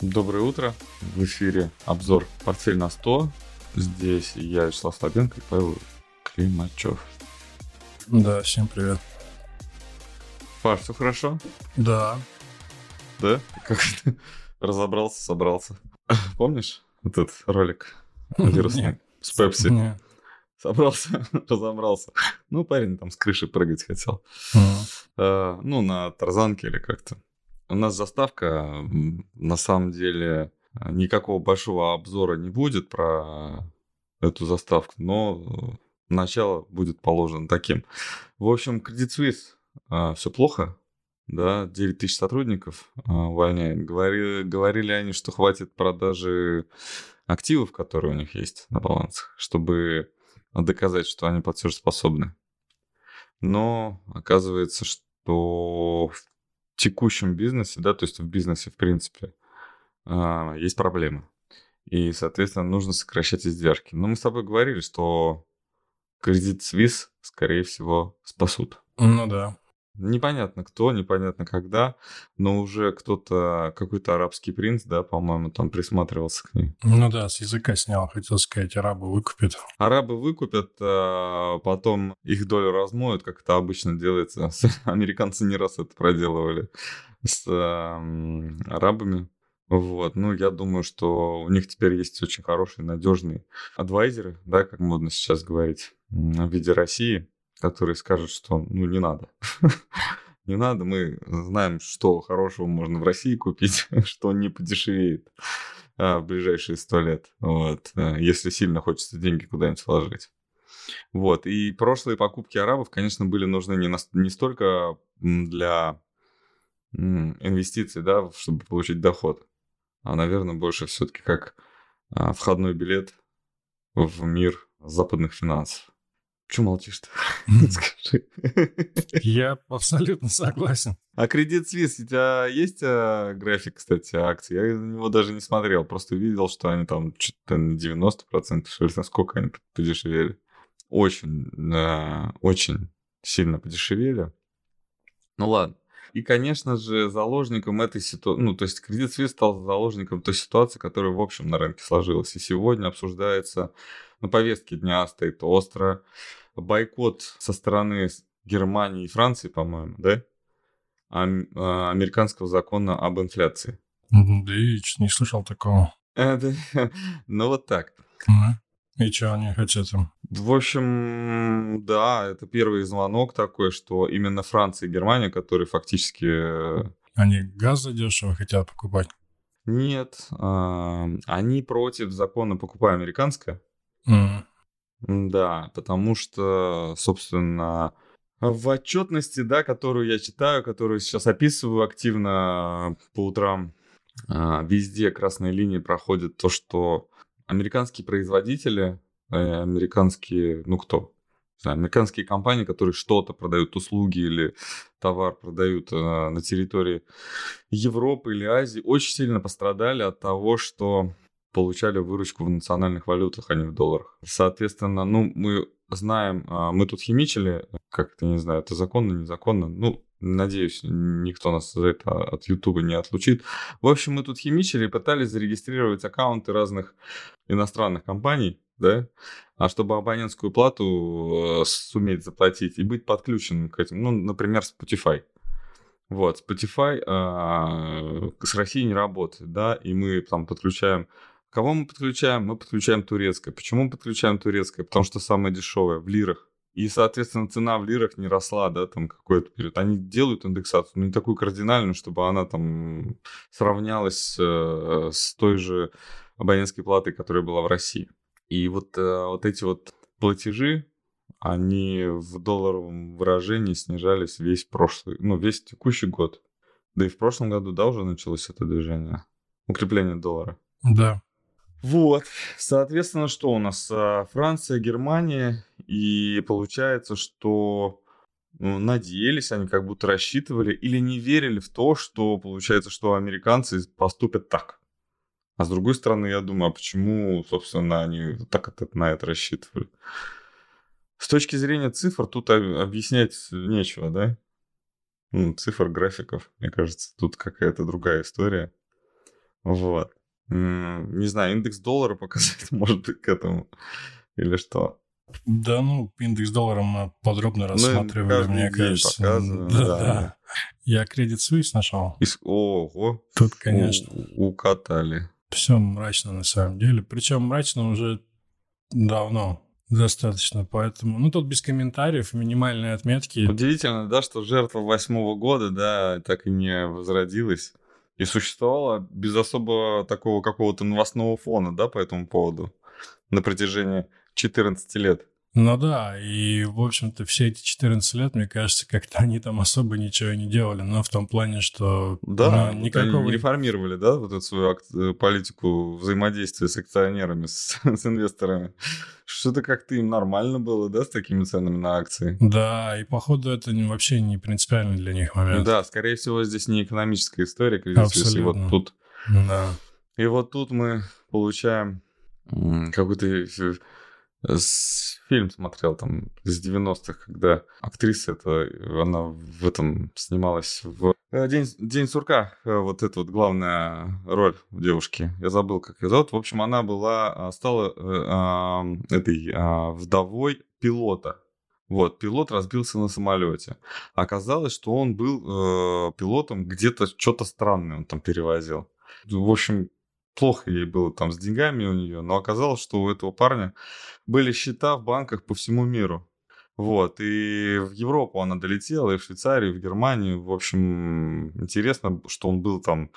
Доброе утро. В эфире обзор «Портфель на 100». Здесь я, Вячеслав Слабенко и Павел Климачев. Да, всем привет. Паш, все хорошо? Да. Да? Как ты разобрался, собрался? Помнишь этот ролик вирусный с Пепси? Собрался, разобрался. Ну, парень там с крыши прыгать хотел. Э, ну, на тарзанке или как-то. У нас заставка, на самом деле, э, никакого большого обзора не будет про эту заставку, но начало будет положено таким. В общем, Credit Suisse все плохо, да, 9 тысяч сотрудников э, увольняет. Говори- говорили они, что хватит продажи активов, которые у них есть на балансах, чтобы доказать, что они платежеспособны. Но оказывается, что текущем бизнесе, да, то есть в бизнесе в принципе, а, есть проблемы. И, соответственно, нужно сокращать издержки. Но мы с тобой говорили, что кредит Suisse, скорее всего, спасут. Ну да. Непонятно кто, непонятно когда, но уже кто-то, какой-то арабский принц, да, по-моему, там присматривался к ней. Ну да, с языка снял, хотел сказать, арабы выкупят. Арабы выкупят, а потом их долю размоют, как это обычно делается. Американцы не раз это проделывали с ам, арабами. Вот, ну, я думаю, что у них теперь есть очень хорошие, надежные адвайзеры, да, как модно сейчас говорить, в виде России, которые скажут, что, ну, не надо. Не надо, мы знаем, что хорошего можно в России купить, что не подешевеет а, в ближайшие сто лет. Вот, а, если сильно хочется деньги куда-нибудь вложить. Вот, и прошлые покупки арабов, конечно, были нужны не, нас- не столько для инвестиций, да, чтобы получить доход, а, наверное, больше все-таки как а, входной билет в мир западных финансов. Че молчишь-то? Скажи. Я абсолютно согласен. А кредит Suisse, у тебя есть а, график, кстати, акций? Я на него даже не смотрел, просто видел, что они там что-то на 90%, что ли, насколько они подешевели. Очень, а, очень сильно подешевели. Ну ладно. И, конечно же, заложником этой ситуации, ну, то есть кредит Suisse стал заложником той ситуации, которая, в общем, на рынке сложилась. И сегодня обсуждается, на повестке дня стоит остро бойкот со стороны Германии и Франции, по-моему, да? А, американского закона об инфляции. Да и не слышал такого. Э, да, Ну, вот так. М. И что они хотят им? В общем, да, это первый звонок такой, что именно Франция и Германия, которые фактически э, Они газ задешево хотят покупать. нет, а, они против закона «покупай американское». М. Да, потому что, собственно, в отчетности, да, которую я читаю, которую сейчас описываю активно по утрам, а, везде красной линии проходит то, что американские производители, э, американские, ну кто, знаю, американские компании, которые что-то продают, услуги или товар продают э, на территории Европы или Азии, очень сильно пострадали от того, что получали выручку в национальных валютах, а не в долларах. Соответственно, ну, мы знаем, а, мы тут химичили, как-то, не знаю, это законно, незаконно, ну, надеюсь, никто нас за это от Ютуба не отлучит. В общем, мы тут химичили и пытались зарегистрировать аккаунты разных иностранных компаний, да, а чтобы абонентскую плату э, суметь заплатить и быть подключенным к этим, ну, например, Spotify. Вот, Spotify а, с Россией не работает, да, и мы там подключаем Кого мы подключаем? Мы подключаем турецкое. Почему мы подключаем турецкое? Потому что самое дешевое в лирах. И, соответственно, цена в лирах не росла, да, там какой-то период. Они делают индексацию, но не такую кардинальную, чтобы она там сравнялась э, с той же абонентской платой, которая была в России. И вот, э, вот эти вот платежи, они в долларовом выражении снижались весь прошлый, ну, весь текущий год. Да и в прошлом году, да, уже началось это движение. Укрепление доллара. Да. Вот, соответственно, что у нас? А, Франция, Германия, и получается, что ну, надеялись, они как будто рассчитывали или не верили в то, что получается, что американцы поступят так. А с другой стороны, я думаю, а почему, собственно, они так это, на это рассчитывали? С точки зрения цифр тут об- объяснять нечего, да? Ну, цифр, графиков, мне кажется, тут какая-то другая история. Вот. Не знаю, индекс доллара показать, может быть, к этому. Или что? Да, ну, индекс доллара мы подробно рассматривали, ну, мне кажется. Показываем, да, да. да. Я Credit Suisse нашел. Из... Ого. Тут, конечно. У... Укатали. Все мрачно на самом деле. Причем мрачно уже давно. Достаточно, поэтому... Ну, тут без комментариев, минимальные отметки. Удивительно, да, что жертва восьмого года, да, так и не возродилась. И существовала без особого такого какого-то новостного фона, да, по этому поводу на протяжении 14 лет. Ну да, и, в общем-то, все эти 14 лет, мне кажется, как-то они там особо ничего не делали, но в том плане, что... Да, ну, никакого... они реформировали, да, вот эту свою ак- э, политику взаимодействия с акционерами, с, с инвесторами. Что-то как-то им нормально было, да, с такими ценами на акции? Да, и походу это вообще не принципиальный для них момент. Да, скорее всего, здесь не экономическая история, Абсолютно. вот тут... Да. И вот тут мы получаем какой-то фильм смотрел там из 90-х, когда актриса это, она в этом снималась в э, День, День сурка, э, вот эта вот главная роль девушки. Я забыл, как ее зовут. В общем, она была, а, стала э, этой э, вдовой пилота. Вот, пилот разбился на самолете. Оказалось, что он был э, пилотом где-то что-то странное он там перевозил. В общем, плохо ей было там с деньгами у нее, но оказалось, что у этого парня были счета в банках по всему миру. Вот, и в Европу она долетела, и в Швейцарию, и в Германию. В общем, интересно, что он был там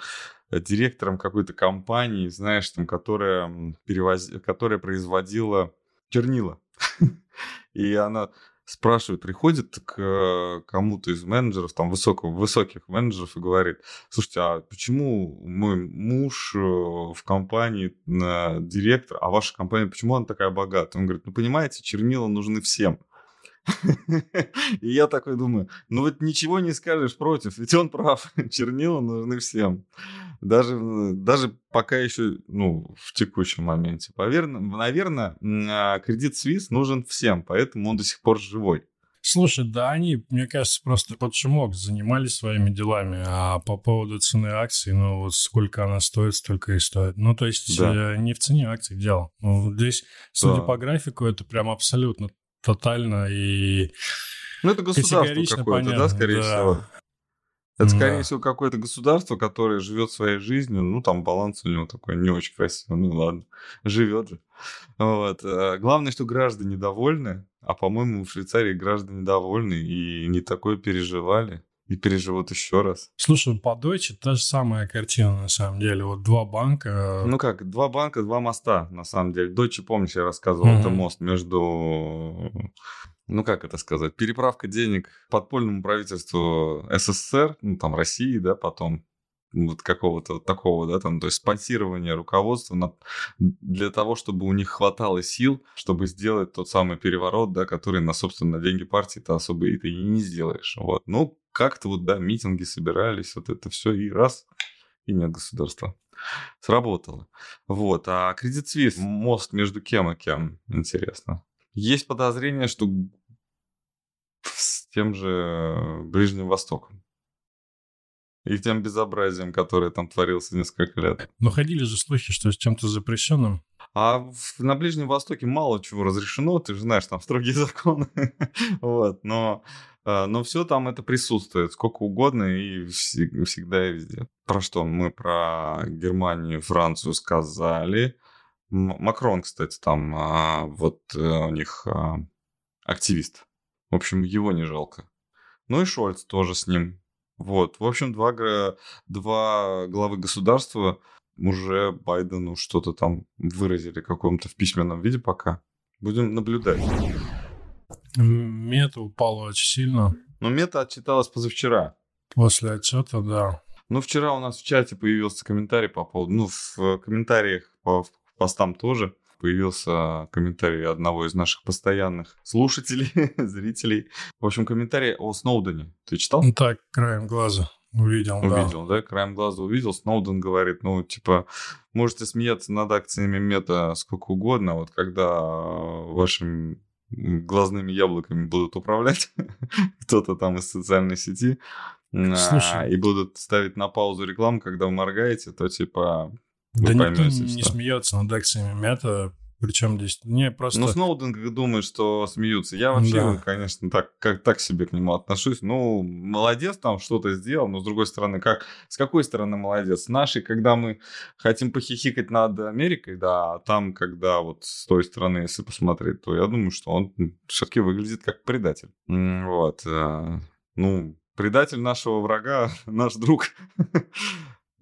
директором какой-то компании, знаешь, там, которая, перевоз... которая производила чернила. И она спрашивает, приходит к э, кому-то из менеджеров, там, высокого, высоких менеджеров и говорит, слушайте, а почему мой муж э, в компании директор, а ваша компания, почему она такая богатая? Он говорит, ну, понимаете, чернила нужны всем. И я такой думаю, ну вот ничего не скажешь против, ведь он прав, чернила нужны всем. Даже, даже пока еще, ну, в текущем моменте. Поверно, наверное, а, кредит Свис нужен всем, поэтому он до сих пор живой. Слушай, да, они, мне кажется, просто под шумок занимались своими делами, а по поводу цены акций, ну вот сколько она стоит, столько и стоит. Ну, то есть да. Э, не в цене акций дело. Ну, здесь, судя да. по графику, это прям абсолютно тотально и Ну, это государство какое-то, да, скорее да. всего. Это, скорее да. всего, какое-то государство, которое живет своей жизнью. Ну, там баланс у него такой не очень красивый. Ну, ладно, живет же. Вот. Э, главное, что граждане довольны. А, по-моему, в Швейцарии граждане довольны и не такое переживали. И переживут еще раз. Слушай, по Deutsche та же самая картина, на самом деле. Вот два банка. Ну как, два банка, два моста, на самом деле. Deutsche, помнишь, я рассказывал, mm-hmm. это мост между ну как это сказать, переправка денег подпольному правительству СССР, ну там России, да, потом вот какого-то такого, да, там, то есть спонсирование руководства на, для того, чтобы у них хватало сил, чтобы сделать тот самый переворот, да, который на, собственно, деньги партии-то особо и ты не сделаешь. Вот. Ну, как-то вот, да, митинги собирались, вот это все, и раз, и нет государства. Сработало. Вот. А Credit Suisse, мост между кем и кем, интересно. Есть подозрение, что тем же Ближним Востоком. И тем безобразием, которое там творилось несколько лет. Но ходили же слухи, что с чем-то запрещенным. А в, на Ближнем Востоке мало чего разрешено, ты же знаешь, там строгие законы. вот, но, а, но все там это присутствует, сколько угодно и всегда и везде. Про что? Мы про Германию, Францию сказали. Макрон, кстати, там а, вот э, у них а, активист. В общем, его не жалко. Ну и Шольц тоже с ним. Вот. В общем, два, два главы государства уже Байдену что-то там выразили в каком-то в письменном виде пока. Будем наблюдать. Мета упала очень сильно. Но мета отчиталась позавчера. После отчета, да. Ну, вчера у нас в чате появился комментарий по поводу... Ну, в комментариях по постам тоже появился комментарий одного из наших постоянных слушателей, зрителей. В общем, комментарий о Сноудене. Ты читал? Ну так, краем глаза. Увидел, Увидел, да. да, краем глаза увидел. Сноуден говорит, ну, типа, можете смеяться над акциями мета сколько угодно, вот когда ваши глазными яблоками будут управлять, кто-то там из социальной сети, Слушай, а, и будут ставить на паузу рекламу, когда вы моргаете, то типа да не что. смеется над акциями мета, причем здесь не просто... Ну, Сноуден думает, что смеются. Я вообще, да. конечно, так, как, так себе к нему отношусь. Ну, молодец, там что-то сделал, но с другой стороны, как, с какой стороны молодец? Наши, когда мы хотим похихикать над Америкой, да, а там, когда вот с той стороны, если посмотреть, то я думаю, что он все-таки выглядит как предатель. Вот. Э, ну, предатель нашего врага, наш друг.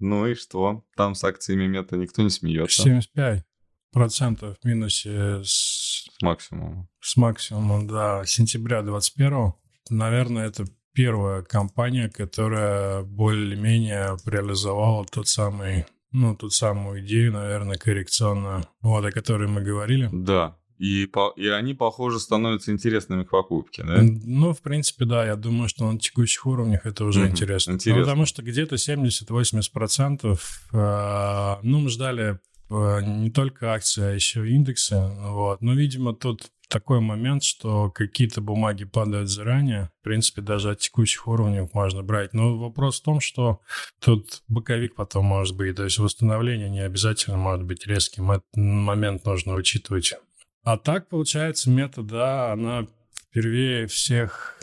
Ну и что? Там с акциями мета никто не смеется. 75 процентов в минусе с... с максимумом. С максимумом, да. Сентября 21 Наверное, это первая компания, которая более-менее реализовала тот самый, ну, ту самую идею, наверное, коррекционную, вот, о которой мы говорили. Да, и, по, и они, похоже, становятся интересными к покупке, да? Ну, в принципе, да. Я думаю, что на текущих уровнях это уже mm-hmm. интересно. интересно. Ну, потому что где-то 70-80%, э, ну, мы ждали э, не только акции, а еще индексы. Вот. Но, видимо, тут такой момент, что какие-то бумаги падают заранее. В принципе, даже от текущих уровней можно брать. Но вопрос в том, что тут боковик потом может быть. То есть восстановление не обязательно может быть резким. Этот момент нужно учитывать. А так, получается, мета, да, она впервые всех...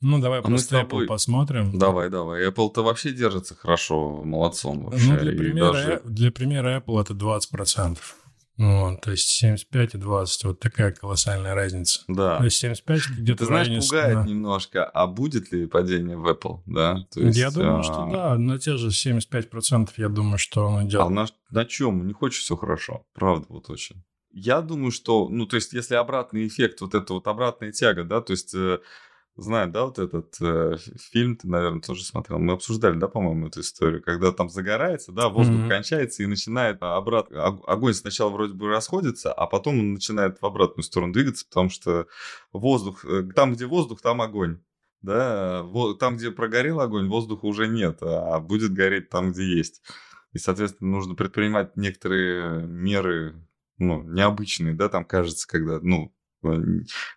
Ну, давай а просто Apple тобой... посмотрим. Давай, давай. Apple-то вообще держится хорошо, молодцом вообще. Ну, для примера, даже... для примера Apple это 20%. Вот, то есть 75 и 20, вот такая колоссальная разница. Да. То есть 75 где-то Ты знаешь, районе... пугает да. немножко, а будет ли падение в Apple, да? То есть, я думаю, а... что да, на те же 75% я думаю, что он идет. А на, на чем? Не хочешь все хорошо, правда, вот очень. Я думаю, что, ну, то есть, если обратный эффект, вот это вот обратная тяга, да, то есть, э, знаю, да, вот этот э, фильм, ты, наверное, тоже смотрел, мы обсуждали, да, по-моему, эту историю, когда там загорается, да, воздух mm-hmm. кончается и начинает обратно, огонь сначала вроде бы расходится, а потом он начинает в обратную сторону двигаться, потому что воздух, э, там, где воздух, там огонь. Да, там, где прогорел огонь, воздуха уже нет, а будет гореть там, где есть. И, соответственно, нужно предпринимать некоторые меры ну, необычные, да, там кажется, когда, ну, э,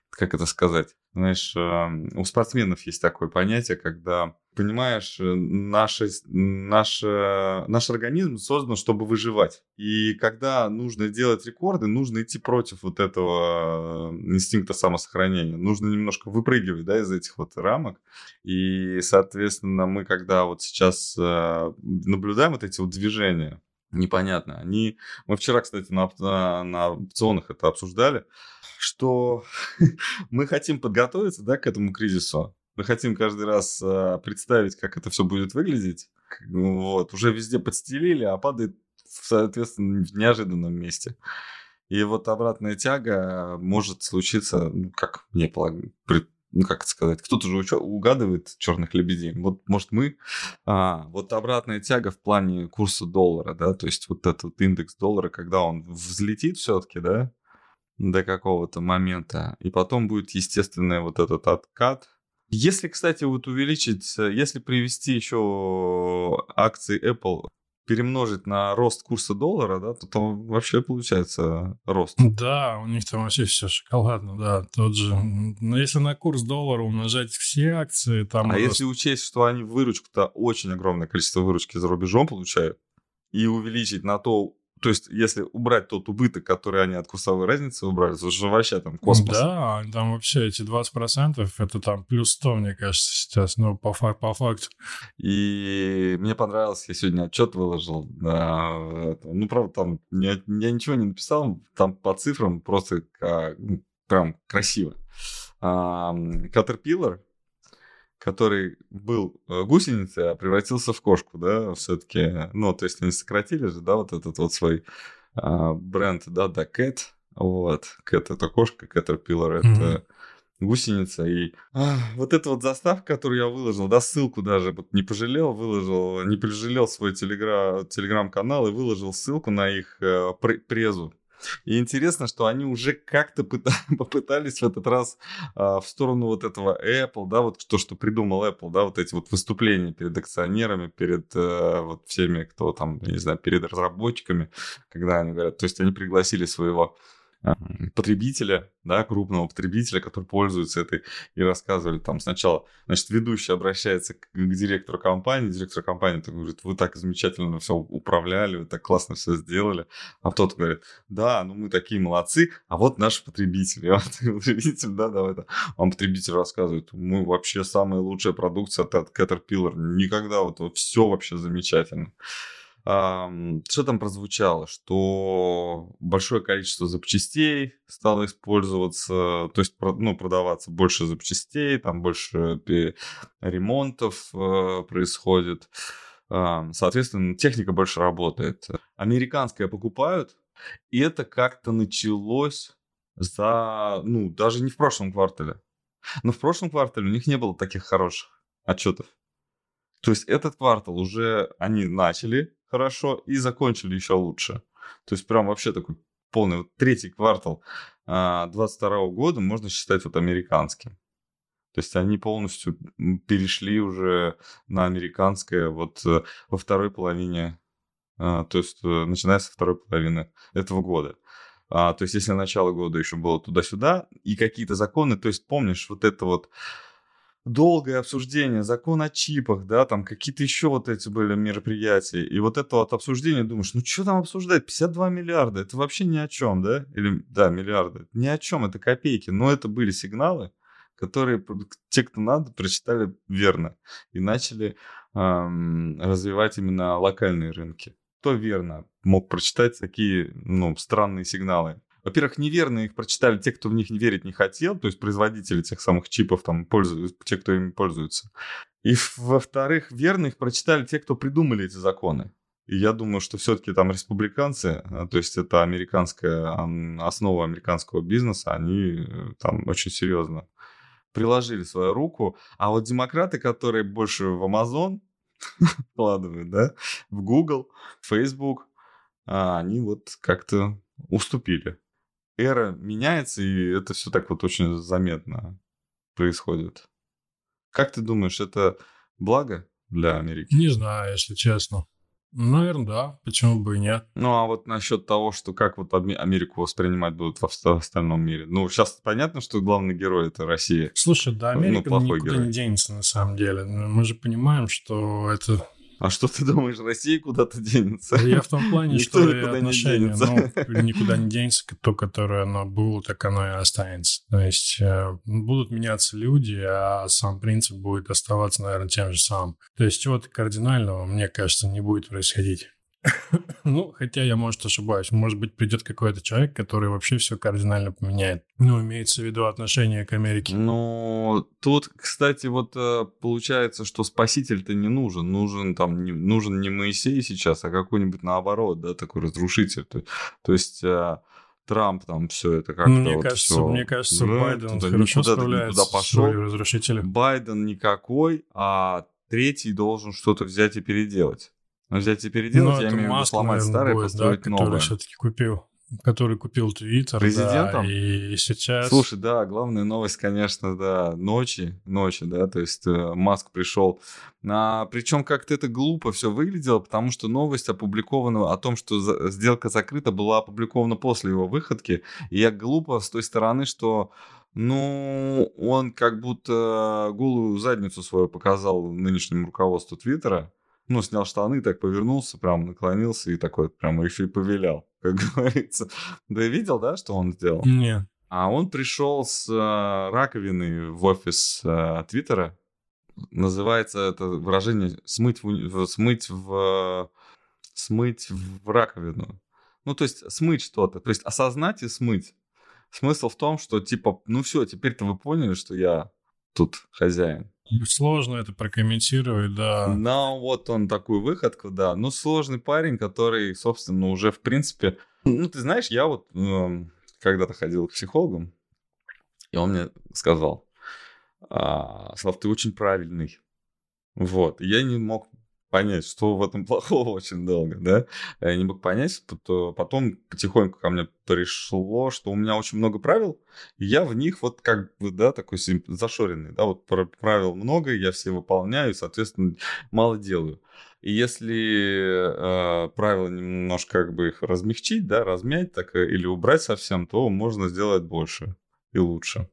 как это сказать, знаешь, у спортсменов есть такое понятие, когда, понимаешь, э, наш, наш, наш организм создан, чтобы выживать. И когда нужно делать рекорды, нужно идти против вот этого э, инстинкта самосохранения. Нужно немножко выпрыгивать, да, из этих вот рамок. И, соответственно, мы, когда вот сейчас наблюдаем вот эти вот движения, непонятно. Они... Мы вчера, кстати, на, на, на опционах это обсуждали, что мы хотим подготовиться да, к этому кризису. Мы хотим каждый раз э, представить, как это все будет выглядеть. Вот. Уже везде подстелили, а падает, соответственно, в неожиданном месте. И вот обратная тяга может случиться, ну, как мне ну как это сказать, кто-то же угадывает черных лебедей. Вот, может, мы. А, вот обратная тяга в плане курса доллара, да, то есть вот этот индекс доллара, когда он взлетит все-таки, да, до какого-то момента, и потом будет естественный вот этот откат. Если, кстати, вот увеличить, если привести еще акции Apple перемножить на рост курса доллара, да, то там вообще получается рост. Да, у них там вообще все шоколадно, да, тот же. Но если на курс доллара умножать все акции, там... А рост... если учесть, что они выручку-то очень огромное количество выручки за рубежом получают, и увеличить на то то есть, если убрать тот убыток, который они от курсовой разницы убрали, то уже вообще там космос. Да, там вообще эти 20% это там плюс 100, мне кажется, сейчас, ну, по, фак, по факту. И мне понравилось, я сегодня отчет выложил. Да, ну, правда, там я, я ничего не написал, там по цифрам просто как, ну, прям красиво. Caterpillar, который был э, гусеницей, а превратился в кошку, да, все-таки, ну, то есть они сократили же, да, вот этот вот свой а, бренд, да, да, Cat, вот, Cat это кошка, Caterpillar это mm-hmm. гусеница, и а, вот эта вот заставка, которую я выложил, да, ссылку даже вот не пожалел, выложил, не пожалел свой телеграм, телеграм-канал и выложил ссылку на их э, презу, и интересно, что они уже как-то попытались в этот раз а, в сторону вот этого Apple, да, вот то, что придумал Apple, да, вот эти вот выступления перед акционерами, перед э, вот всеми, кто там, не знаю, перед разработчиками, когда они говорят, то есть они пригласили своего потребителя, да, крупного потребителя, который пользуется этой, и рассказывали там сначала, значит, ведущий обращается к, к директору компании, директор компании так говорит, вы так замечательно все управляли, вы так классно все сделали, а тот говорит, да, ну мы такие молодцы, а вот наш потребитель, вот потребитель, да, давай, да, он потребитель рассказывает, мы вообще самая лучшая продукция от Caterpillar, никогда вот, вот все вообще замечательно что там прозвучало? Что большое количество запчастей стало использоваться, то есть ну, продаваться больше запчастей, там больше ремонтов э, происходит. Соответственно, техника больше работает. Американская покупают, и это как-то началось за, ну, даже не в прошлом квартале. Но в прошлом квартале у них не было таких хороших отчетов. То есть этот квартал уже они начали хорошо и закончили еще лучше. То есть прям вообще такой полный вот третий квартал 22 а, года можно считать вот американским. То есть они полностью перешли уже на американское вот э, во второй половине, а, то есть э, начиная со второй половины этого года. А, то есть если начало года еще было туда-сюда, и какие-то законы, то есть помнишь вот это вот долгое обсуждение, закон о чипах, да, там какие-то еще вот эти были мероприятия. И вот это вот обсуждение, думаешь, ну что там обсуждать? 52 миллиарда, это вообще ни о чем, да? Или, да, миллиарды. Ни о чем, это копейки. Но это были сигналы, которые те, кто надо, прочитали верно. И начали эм, развивать именно локальные рынки. Кто верно мог прочитать такие, ну, странные сигналы. Во-первых, неверно их прочитали те, кто в них верить не хотел, то есть производители тех самых чипов, там, пользуются, те, кто ими пользуется. И, во-вторых, верно их прочитали те, кто придумали эти законы. И я думаю, что все-таки там республиканцы, а, то есть это американская основа американского бизнеса, они э, там очень серьезно приложили свою руку. А вот демократы, которые больше в Amazon вкладывают, да, в Google, Facebook, а, они вот как-то уступили эра меняется, и это все так вот очень заметно происходит. Как ты думаешь, это благо для Америки? Не знаю, если честно. Наверное, да. Почему бы и нет? Ну, а вот насчет того, что как вот Америку воспринимать будут в остальном мире. Ну, сейчас понятно, что главный герой это Россия. Слушай, да, ну, Америка ну, никуда герой. не денется на самом деле. Мы же понимаем, что это а что ты думаешь, Россия куда-то денется? Я в том плане, Никто что никуда не денется. ну, никуда не денется, то, которое оно было, так оно и останется. То есть э, будут меняться люди, а сам принцип будет оставаться, наверное, тем же самым. То есть чего-то кардинального, мне кажется, не будет происходить. Ну, хотя я, может, ошибаюсь. Может быть, придет какой-то человек, который вообще все кардинально поменяет. Ну, имеется в виду отношение к Америке. Ну, тут, кстати, вот э, получается, что спаситель-то не нужен. Нужен там, не, нужен не Моисей сейчас, а какой-нибудь наоборот, да, такой разрушитель. То, то есть... Э, Трамп там все это как-то мне вот кажется, все, мне кажется, да, Байден туда, хорошо никуда, справляется никуда пошел. с разрушителя. Байден никакой, а третий должен что-то взять и переделать. Но взять и переделать, ну, я имею в виду сломать наверное, старое, будет, построить да, новое. Который все-таки купил который купил Твиттер, Президентом? Да, и сейчас... Слушай, да, главная новость, конечно, да, ночи, ночи, да, то есть э, Маск пришел. А, причем как-то это глупо все выглядело, потому что новость опубликована о том, что за, сделка закрыта, была опубликована после его выходки. И я глупо с той стороны, что ну, он как будто голую задницу свою показал нынешнему руководству Твиттера ну, снял штаны, так повернулся, прям наклонился и такой прям еще и повелял, как говорится. Да видел, да, что он сделал? Нет. А он пришел с э, раковины в офис э, Твиттера. Называется это выражение смыть в, смыть в смыть в раковину. Ну, то есть смыть что-то. То есть осознать и смыть. Смысл в том, что типа, ну все, теперь-то вы поняли, что я тут хозяин. Сложно это прокомментировать, да. Ну, вот он такую выходку, да. Ну, сложный парень, который, собственно, уже, в принципе... Ну, ты знаешь, я вот э, когда-то ходил к психологу, и он мне сказал, а, Слав, ты очень правильный. Вот. Я не мог понять, что в этом плохого очень долго, да. Я не мог понять, то потом потихоньку ко мне пришло, что у меня очень много правил, и я в них вот как бы, да, такой зашоренный, да, вот правил много, я все выполняю, соответственно, мало делаю. И если э, правила немножко как бы их размягчить, да, размять так, э, или убрать совсем, то можно сделать больше и лучше.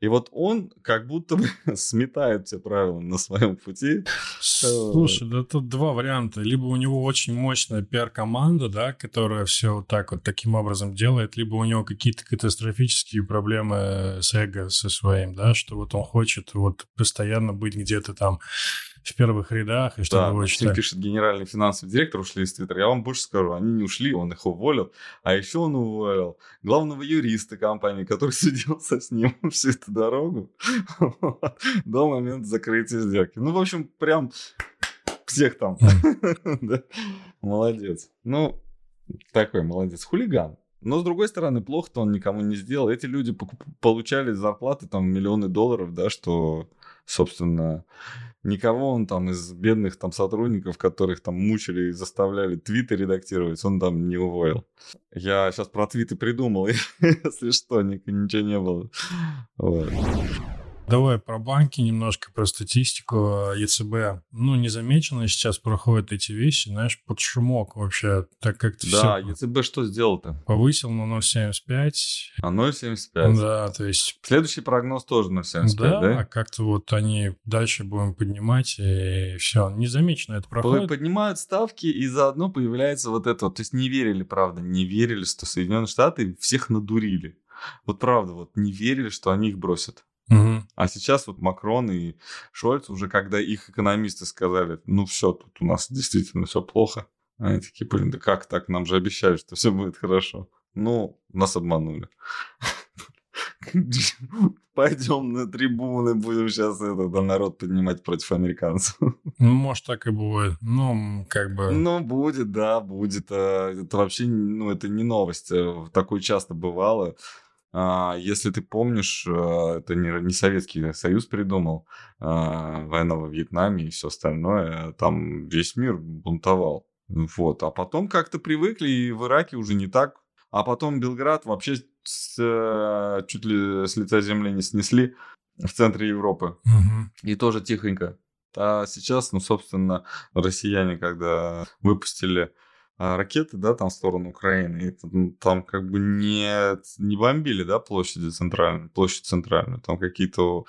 И вот он как будто бы сметает все правила на своем пути. Слушай, да тут два варианта. Либо у него очень мощная пиар-команда, да, которая все вот так вот таким образом делает, либо у него какие-то катастрофические проблемы с эго со своим, да, что вот он хочет вот постоянно быть где-то там в первых рядах, и чтобы да, его читать. пишет генеральный финансовый директор, ушли из Твиттера. Я вам больше скажу, они не ушли, он их уволил. А еще он уволил главного юриста компании, который судился с ним всю эту дорогу до момента закрытия сделки. Ну, в общем, прям всех там. Молодец. Ну, такой молодец. Хулиган. Но, с другой стороны, плохо-то он никому не сделал. Эти люди получали зарплаты там миллионы долларов, да, что, собственно, никого он там из бедных там сотрудников, которых там мучили и заставляли твиты редактировать, он там не уволил. Я сейчас про твиты придумал, если что, ничего не было. Вот. Давай про банки немножко, про статистику ЕЦБ. Ну, незамеченно сейчас проходят эти вещи, знаешь, под шумок вообще, так как ты Да, все... ЕЦБ что сделал-то? Повысил на 0,75. А 0,75? Да, то есть... Следующий прогноз тоже 0,75, да? Да, как-то вот они дальше будем поднимать, и все, незамеченно это проходит. Поднимают ставки, и заодно появляется вот это вот. То есть не верили, правда, не верили, что Соединенные Штаты всех надурили. Вот правда, вот не верили, что они их бросят. Угу. А сейчас вот Макрон и Шольц уже, когда их экономисты сказали, ну все, тут у нас действительно все плохо, они такие, блин, да как так? Нам же обещали, что все будет хорошо. Ну, нас обманули. Пойдем на трибуны, будем сейчас этот народ поднимать против американцев. Ну, может, так и будет. Ну, как бы... Ну, будет, да, будет. А, это вообще, ну, это не новость. Э, такое часто бывало. А, если ты помнишь, э, это не, не Советский Союз придумал, а, война во Вьетнаме и все остальное, там весь мир бунтовал. Вот. А потом как-то привыкли, и в Ираке уже не так. А потом Белград вообще с, э, чуть ли с лица земли не снесли в центре Европы. Угу. И тоже тихонько. А сейчас, ну, собственно, россияне, когда выпустили а, ракеты, да, там в сторону Украины, и там как бы не, не бомбили, да, площади центральную, площадь центральную, там какие-то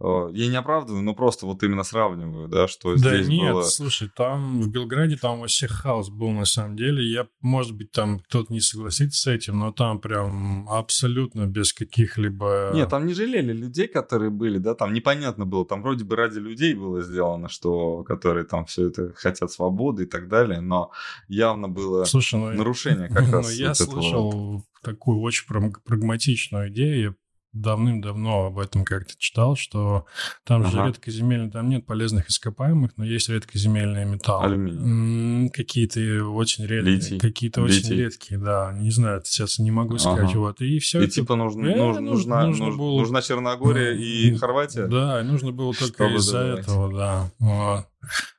я не оправдываю, но просто вот именно сравниваю, да, что да здесь нет, было... слушай, там в Белграде там вообще хаос был на самом деле. Я, может быть, там кто-то не согласится с этим, но там прям абсолютно без каких-либо... Нет, там не жалели людей, которые были, да, там непонятно было, там вроде бы ради людей было сделано, что которые там все это хотят свободы и так далее, но явно было слушай, ну, нарушение как ну, раз ну, Я слышал такую очень прагматичную идею, давным-давно об этом как-то читал, что там ага. же редкоземельные, там нет полезных ископаемых, но есть редкоземельные металлы. Алюминий. Какие-то очень редкие. Какие-то очень редкие, да. Не знаю, сейчас не могу сказать. Ага. Вот. И все и это... типа нужно, э, нужно, нужна, нужно было... нужна Черногория и Хорватия? Да, нужно было только из-за этого, да. Вот.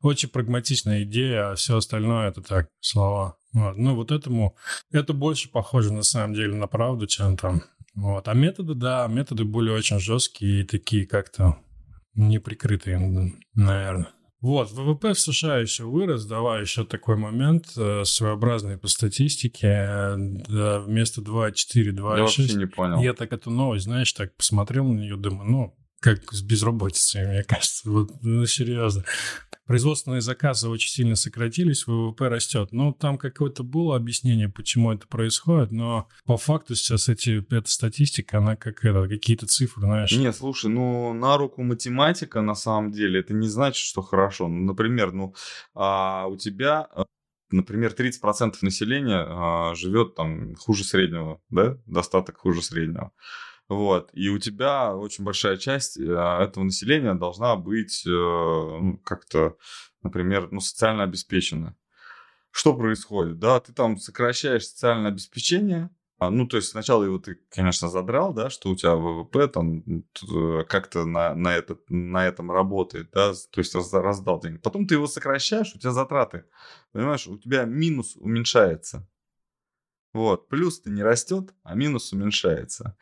Очень прагматичная идея, а все остальное это так, слова. Вот. Ну, вот этому, это больше похоже на самом деле на правду, чем там вот. А методы, да, методы были очень жесткие и такие как-то неприкрытые, наверное. Вот, ВВП в США еще вырос, давай еще такой момент э, своеобразный по статистике. Да, вместо 2,4, 2,6. Я вообще не понял. Я так эту новость, знаешь, так посмотрел на нее, думаю, ну, как с безработицей, мне кажется. Вот, ну, серьезно. Производственные заказы очень сильно сократились, ВВП растет. Ну, там какое-то было объяснение, почему это происходит, но по факту сейчас эти, эта статистика, она как это, какие-то цифры, знаешь. Не, слушай, ну, на руку математика, на самом деле, это не значит, что хорошо. Ну, например, ну, а, у тебя а, например, 30% населения а, живет там хуже среднего, да, достаток хуже среднего. Вот. И у тебя очень большая часть э, этого населения должна быть э, ну, как-то, например, ну, социально обеспечена. Что происходит? Да, ты там сокращаешь социальное обеспечение, А, ну, то есть сначала его ты, конечно, задрал, да, что у тебя ВВП там э, как-то на, на, этот, на этом работает, да, то есть раздал деньги. Потом ты его сокращаешь, у тебя затраты, понимаешь, у тебя минус уменьшается. Вот, плюс-то не растет, а минус уменьшается.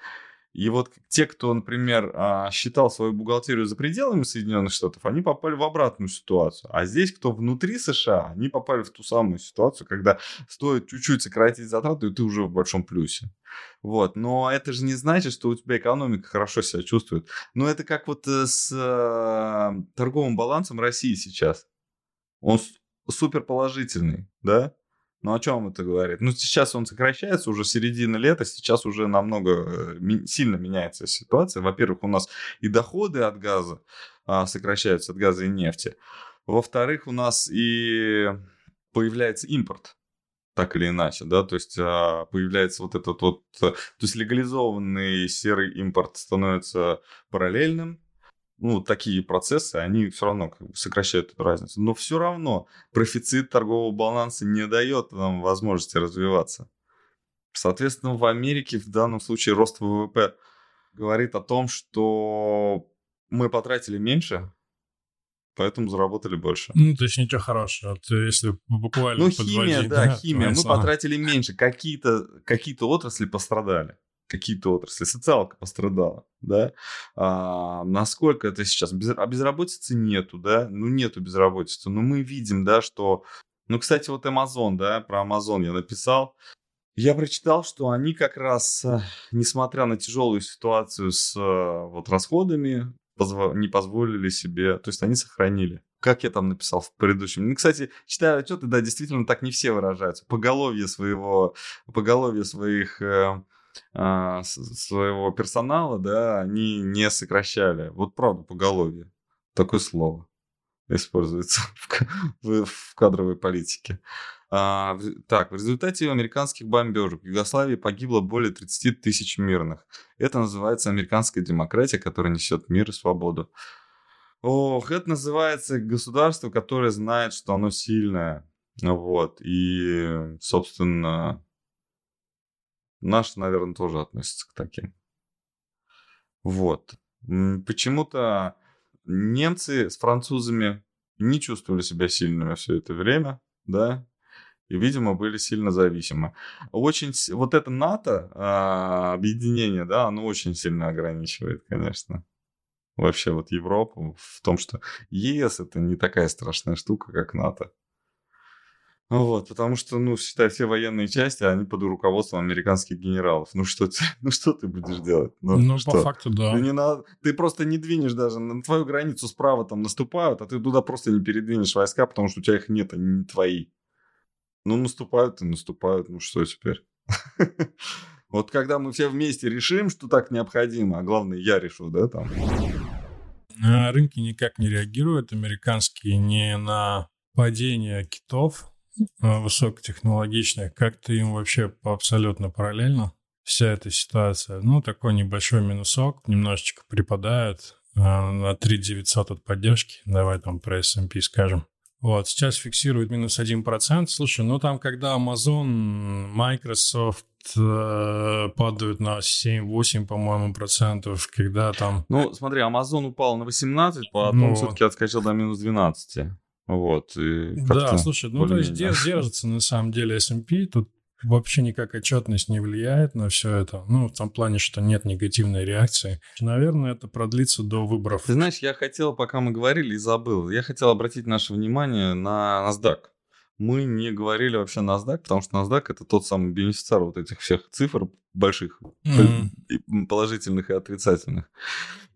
И вот те, кто, например, а, считал свою бухгалтерию за пределами Соединенных Штатов, они попали в обратную ситуацию. А здесь, кто внутри США, они попали в ту самую ситуацию, когда стоит чуть-чуть сократить затраты, и ты уже в большом плюсе. Вот. Но это же не значит, что у тебя экономика хорошо себя чувствует. Но это как вот э, с э, торговым балансом России сейчас. Он супер положительный, да? Ну, о чем это говорит? Ну, сейчас он сокращается, уже середина лета, сейчас уже намного э, сильно меняется ситуация. Во-первых, у нас и доходы от газа а, сокращаются, от газа и нефти. Во-вторых, у нас и появляется импорт так или иначе, да, то есть а, появляется вот этот вот, то есть легализованный серый импорт становится параллельным, ну, такие процессы, они все равно как бы сокращают эту разницу. Но все равно профицит торгового баланса не дает нам возможности развиваться. Соответственно, в Америке в данном случае рост ВВП говорит о том, что мы потратили меньше, поэтому заработали больше. Ну, то есть ничего хорошего. Вот если буквально Ну, химия, да, да химия. Мы потратили меньше. Какие-то какие отрасли пострадали какие-то отрасли. Социалка пострадала, да. А, насколько это сейчас? Без, а безработицы нету, да? Ну, нету безработицы. Но мы видим, да, что... Ну, кстати, вот Amazon, да, про Amazon я написал. Я прочитал, что они как раз, э, несмотря на тяжелую ситуацию с э, вот расходами, позво- не позволили себе, то есть они сохранили. Как я там написал в предыдущем. Ну, кстати, читая отчеты, да, действительно так не все выражаются. Поголовье своего, поголовье своих э, а, своего персонала, да, они не сокращали. Вот правда, поголовье. Такое слово используется в, в, кадровой политике. А, в, так, в результате американских бомбежек в Югославии погибло более 30 тысяч мирных. Это называется американская демократия, которая несет мир и свободу. Ох, это называется государство, которое знает, что оно сильное. Вот. И, собственно, Наш, наверное, тоже относится к таким. Вот. Почему-то немцы с французами не чувствовали себя сильными все это время, да, и, видимо, были сильно зависимы. Очень, вот это НАТО, а, объединение, да, оно очень сильно ограничивает, конечно. Вообще вот Европу в том, что ЕС это не такая страшная штука, как НАТО. Вот, потому что, ну, считай, все военные части, они под руководством американских генералов. Ну что, ты, ну, что ты будешь делать? Ну, ну по факту, да. Ну, не надо, ты просто не двинешь даже, на твою границу справа там наступают, а ты туда просто не передвинешь войска, потому что у тебя их нет, они не твои. Ну, наступают и наступают, ну что теперь? Вот когда мы все вместе решим, что так необходимо, а главное, я решу, да, там. Рынки никак не реагируют, американские, не на падение китов, Э, высокотехнологичных, как-то им вообще абсолютно параллельно вся эта ситуация. Ну, такой небольшой минусок, немножечко припадает э, на 3900 от поддержки. Давай там про S&P скажем. Вот, сейчас фиксирует минус 1%. Слушай, ну там, когда Amazon, Microsoft э, падают на 7-8, по-моему, процентов, когда там... Ну, смотри, Amazon упал на 18, потом ну, все-таки отскочил до минус 12. Вот, и да, слушай, ну то есть держится на самом деле S&P, тут вообще никак отчетность не влияет на все это. Ну, в том плане, что нет негативной реакции. Наверное, это продлится до выборов. Ты знаешь, я хотел, пока мы говорили, и забыл. Я хотел обратить наше внимание на NASDAQ. Мы не говорили вообще NASDAQ, потому что NASDAQ это тот самый бенефициар вот этих всех цифр больших, mm-hmm. положительных и отрицательных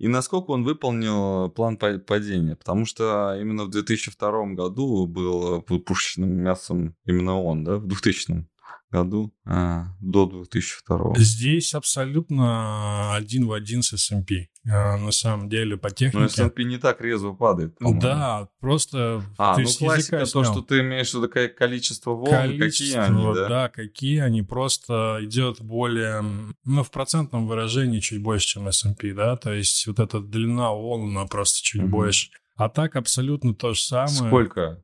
и насколько он выполнил план падения. Потому что именно в 2002 году был пушечным мясом именно он, да, в 2000 году а, до 2002. Здесь абсолютно один в один с S&P. А, на самом деле по технике. Но S&P не так резво падает, по-моему. Да, просто... А, ну классика, то, что ты имеешь в виду количество волн, количество, какие они, да? Да, какие они, просто идет более... Ну, в процентном выражении чуть больше, чем S&P, да, то есть вот эта длина волн, она просто чуть угу. больше. А так абсолютно то же самое. Сколько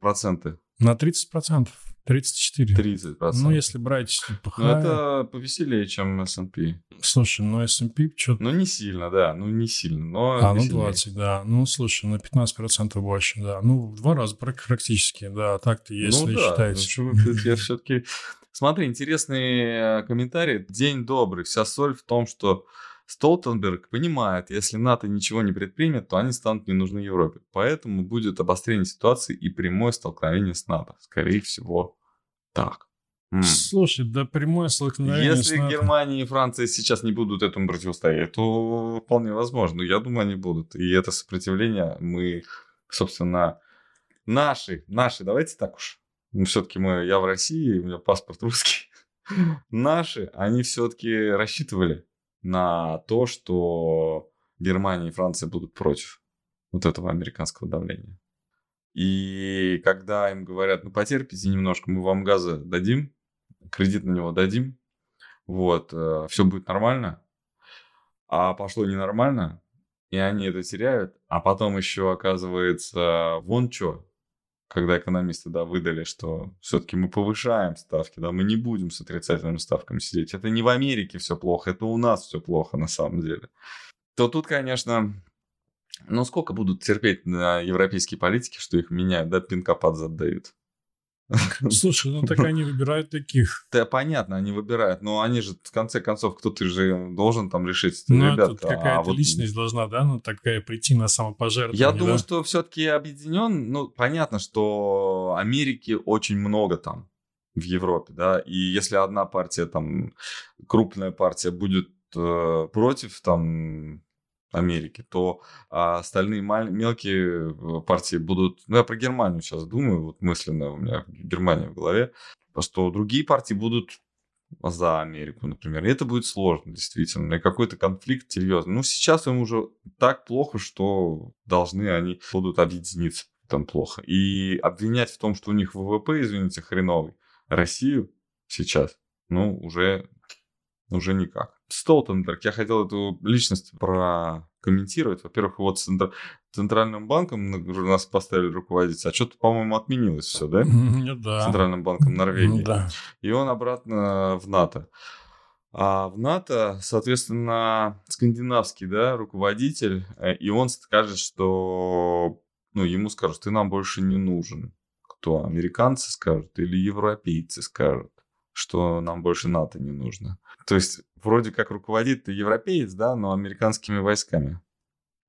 проценты? На 30%. 34. 30%. Ну, если брать ПХ... Ну, это повеселее, чем S&P. Слушай, ну S&P что-то... Ну, не сильно, да, ну, не сильно, но А, ну, веселее. 20, да. Ну, слушай, на 15% больше, да. Ну, в два раза прак- практически, да. Так-то, если ну, да, считаете. ну, я все-таки... Смотри, интересный э, комментарий. День добрый. Вся соль в том, что Столтенберг понимает, если НАТО ничего не предпримет, то они станут не нужны Европе. Поэтому будет обострение ситуации и прямое столкновение с НАТО. Скорее всего, так. Слушай, да прямое столкновение с Если НАТО. Германия и Франция сейчас не будут этому противостоять, то вполне возможно. Я думаю, они будут. И это сопротивление мы, собственно, наши, наши, давайте так уж. Ну, все-таки мы, я в России, у меня паспорт русский. Наши, они все-таки рассчитывали на то, что Германия и Франция будут против вот этого американского давления. И когда им говорят, ну потерпите немножко, мы вам газа дадим, кредит на него дадим, вот, все будет нормально, а пошло ненормально, и они это теряют, а потом еще оказывается вон что, когда экономисты, да, выдали, что все-таки мы повышаем ставки, да, мы не будем с отрицательными ставками сидеть. Это не в Америке все плохо, это у нас все плохо на самом деле. То тут, конечно, ну сколько будут терпеть на европейские политики, что их меняют, да, пинка под зад дают. Слушай, ну так они выбирают таких. Да, понятно, они выбирают, но они же, в конце концов, кто-то же должен там решить, Ну, ребят. тут какая-то а вот личность должна, да, ну такая прийти на самопожертвование. Я думаю, да? что все-таки объединен. Ну, понятно, что Америки очень много там в Европе, да. И если одна партия там крупная партия будет э, против там Америки, то а остальные маль- мелкие э, партии будут. Ну, я про Германию сейчас думаю, вот мысленно у меня Германия в голове, что другие партии будут за Америку, например. И это будет сложно, действительно. И какой-то конфликт серьезный. Ну, сейчас им уже так плохо, что должны они будут объединиться. Там плохо. И обвинять в том, что у них ВВП, извините, хреновый, Россию сейчас, ну, уже, уже никак. Столтенберг, я хотел эту личность прокомментировать. Во-первых, вот центр- Центральным банком нас поставили руководить, а что-то, по-моему, отменилось все, да? Ну да. Центральным банком Норвегии. Да. И он обратно в НАТО. А в НАТО, соответственно, скандинавский, да, руководитель, э, и он скажет, что, ну, ему скажут, ты нам больше не нужен. Кто? Американцы скажут или европейцы скажут, что нам больше НАТО не нужно. То есть, вроде как руководит европеец, да, но американскими войсками.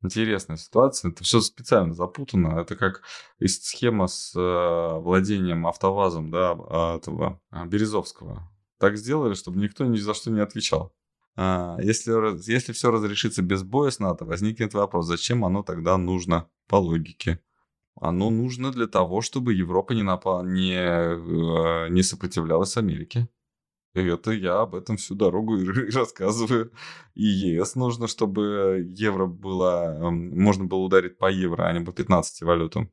Интересная ситуация. Это все специально запутано. Это как схема с э, владением автовазом, да, а, этого а, Березовского. Так сделали, чтобы никто ни за что не отвечал. А, если, если все разрешится без боя с НАТО, возникнет вопрос, зачем оно тогда нужно по логике? Оно нужно для того, чтобы Европа не, напа- не, э, не сопротивлялась Америке. И это я об этом всю дорогу и рассказываю. И ЕС нужно, чтобы евро было... эм, Можно было ударить по евро, а не по 15 валютам.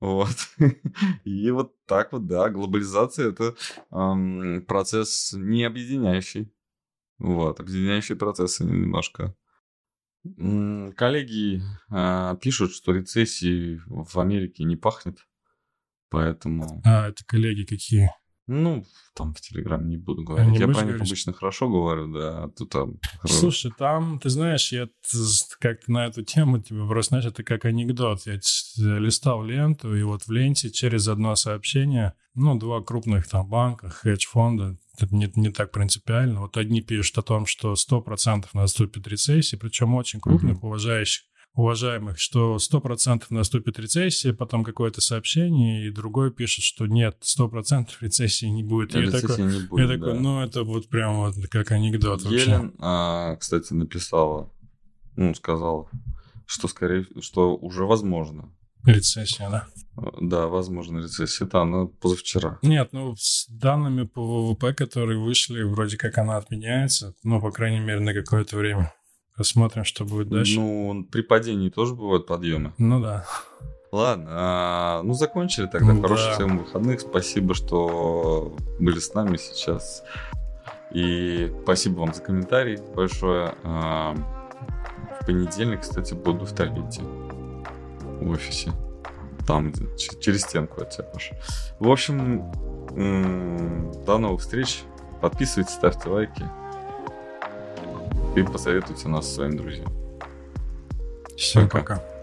Вот. И вот так вот, да, глобализация это эм, процесс не объединяющий. Вот, объединяющие процессы немножко. Коллеги э, пишут, что рецессии в Америке не пахнет. Поэтому, А, это коллеги какие? ну, там в Телеграме не буду говорить. не Я про них говорить? обычно хорошо говорю, да, а тут там... Слушай, там, ты знаешь, я т- с- как на эту тему тебе просто, знаешь, это как анекдот. Я листал ленту, и вот в ленте через одно сообщение, ну, два крупных там банка, хедж-фонда, это не, не так принципиально. Вот одни пишут о том, что 100% наступит рецессия, причем очень крупных, уважающих, уважаемых, что 100% наступит рецессия, потом какое-то сообщение, и другой пишет, что нет, 100% рецессии не будет. И я такой, не я будет, такой, да. ну, это вот прям вот как анекдот вообще. Елен, а, кстати, написала, ну, сказала, что скорее, что уже возможно. Рецессия, да? Да, возможно, рецессия. Это она позавчера. Нет, ну, с данными по ВВП, которые вышли, вроде как она отменяется, ну, по крайней мере, на какое-то время. Посмотрим, что будет дальше. Ну, Ну, при падении тоже бывают подъемы. да. Ладно, а, ну закончили тогда. Да. Хороших всем выходных. Спасибо, что были с нами сейчас. И спасибо вам за комментарий большое. А, В понедельник, кстати, буду в туалете в офисе. Там, через стенку от тебя, Паша. В общем, До новых встреч. Подписывайтесь, ставьте лайки. И посоветуйте нас своим друзьям. Всем пока. пока.